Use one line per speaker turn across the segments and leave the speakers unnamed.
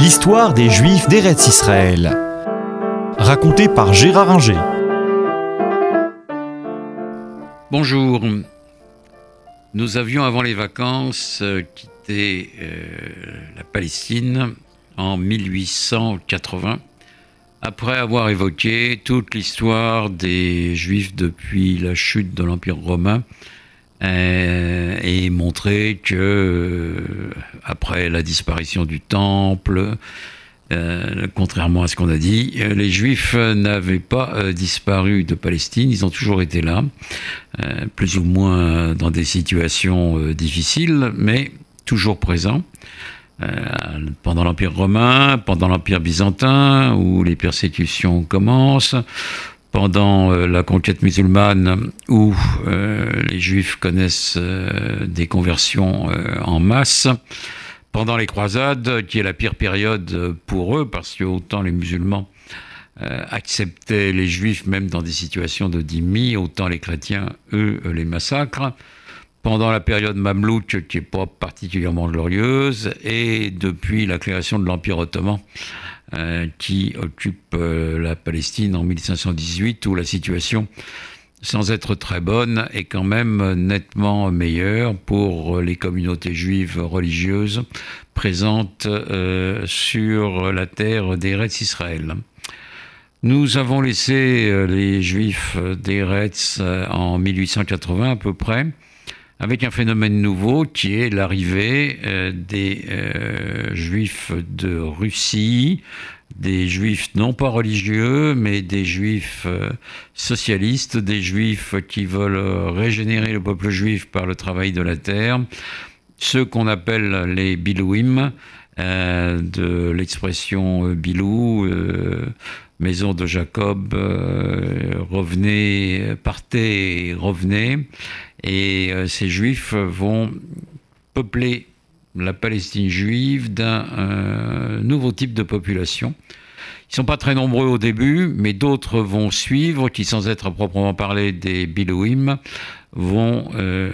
L'histoire des Juifs d'Eretz Israël. Racontée par Gérard Inger.
Bonjour. Nous avions avant les vacances euh, quitté euh, la Palestine en 1880, après avoir évoqué toute l'histoire des Juifs depuis la chute de l'Empire romain et montrer que euh, après la disparition du temple, euh, contrairement à ce qu'on a dit, les Juifs n'avaient pas disparu de Palestine, ils ont toujours été là, plus ou moins dans des situations difficiles, mais toujours présents. pendant l'Empire romain, pendant l'Empire byzantin, où les persécutions commencent, pendant euh, la conquête musulmane où euh, les juifs connaissent euh, des conversions en masse, pendant les croisades, qui est la pire période pour eux, parce que autant les musulmans acceptaient les juifs même dans des situations de dhimmi, autant les chrétiens, eux, les massacrent. Pendant la période mamelouk, qui n'est pas particulièrement glorieuse, et depuis la création de l'Empire ottoman, qui occupe euh, la Palestine en 1518, où la situation, sans être très bonne, est quand même nettement meilleure pour les communautés juives religieuses présentes euh, sur la terre d'Eretz Israël. Nous avons laissé les juifs d'Eretz en 1880 à peu près, avec un phénomène nouveau qui est l'arrivée euh, des euh, juifs de Russie, des juifs non pas religieux, mais des juifs euh, socialistes, des juifs qui veulent régénérer le peuple juif par le travail de la terre, ceux qu'on appelle les Bilouim, de l'expression Bilou, maison de Jacob, revenez, partez, revenez. Et euh, ces juifs vont peupler la Palestine juive d'un euh, nouveau type de population. Ils ne sont pas très nombreux au début, mais d'autres vont suivre, qui sans être à proprement parler des Bilouim, vont euh,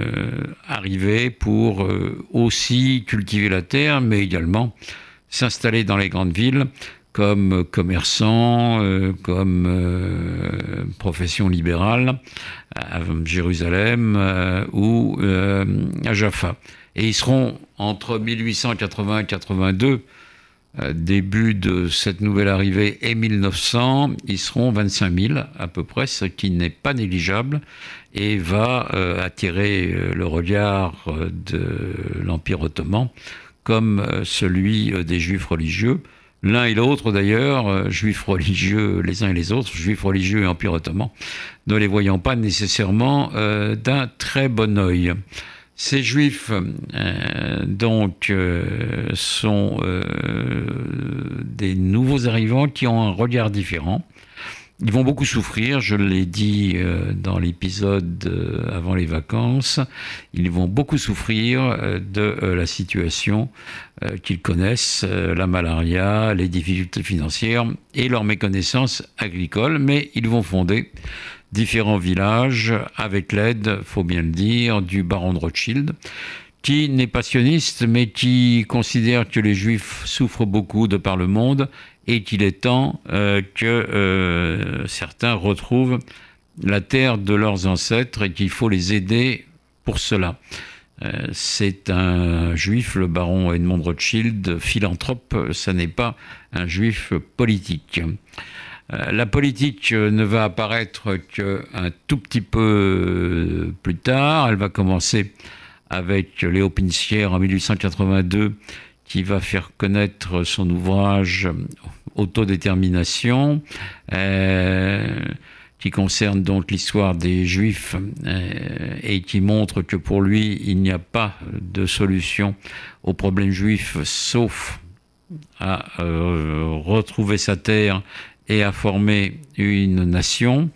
arriver pour aussi cultiver la terre, mais également s'installer dans les grandes villes comme commerçant, euh, comme euh, profession libérale à Jérusalem euh, ou à Jaffa. Et ils seront entre 1880 et 82, début de cette nouvelle arrivée, et 1900, ils seront 25 000 à peu près, ce qui n'est pas négligeable et va attirer le regard de l'Empire ottoman comme celui des juifs religieux l'un et l'autre d'ailleurs, euh, juifs religieux les uns et les autres, juifs religieux et empire ottoman, ne les voyant pas nécessairement euh, d'un très bon œil. Ces juifs, euh, donc, sont des nouveaux arrivants qui ont un regard différent ils vont beaucoup souffrir, je l'ai dit euh, dans l'épisode euh, avant les vacances, ils vont beaucoup souffrir euh, de la situation qu'ils connaissent, la malaria, les difficultés financières et leur méconnaissance agricole, mais ils vont fonder différents villages avec l'aide, faut bien le dire, du baron de Rothschild qui n'est pas sioniste, mais qui considère que les juifs souffrent beaucoup de par le monde et qu'il est temps euh, que euh, certains retrouvent la terre de leurs ancêtres et qu'il faut les aider pour cela. Euh, c'est un juif, le baron Edmond Rothschild, philanthrope, ça n'est pas un juif politique. La politique ne va apparaître qu'un tout petit peu plus tard. Elle va commencer avec Léo Pinsière en 1882 qui va faire connaître son ouvrage Autodétermination, euh, qui concerne donc l'histoire des Juifs euh, et qui montre que pour lui, il n'y a pas de solution au problème juif sauf à euh, retrouver sa terre et à former une nation.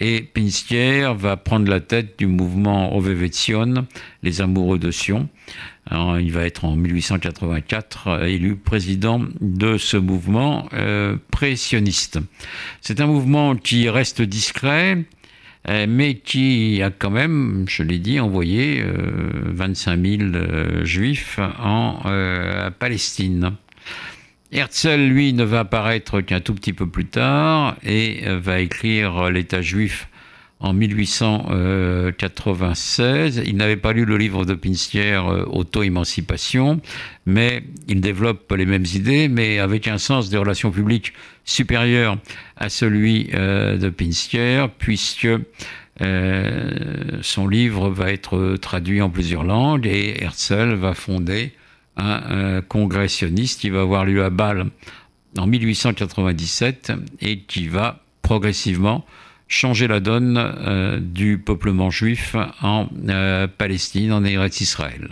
Et Pinskier va prendre la tête du mouvement Ovevetsion, les amoureux de Sion. il va être en 1884 élu président de ce mouvement euh, pré-sioniste. C'est un mouvement qui reste discret, euh, mais qui a quand même, je l'ai dit, envoyé 25 euh, 000 juifs en Palestine. Herzl, lui, ne va apparaître qu'un tout petit peu plus tard et va écrire l'État juif en 1896. Il n'avait pas lu le livre de Pinstier, euh, Auto-émancipation, mais il développe les mêmes idées, mais avec un sens des relations publiques supérieur à celui euh, de Pinstier, puisque euh, son livre va être traduit en plusieurs langues et Herzl va fonder un, congrès sioniste qui va avoir lieu à Bâle en 1897 et qui va progressivement changer la donne euh, du peuplement juif en euh, Palestine, en Eretz Israël.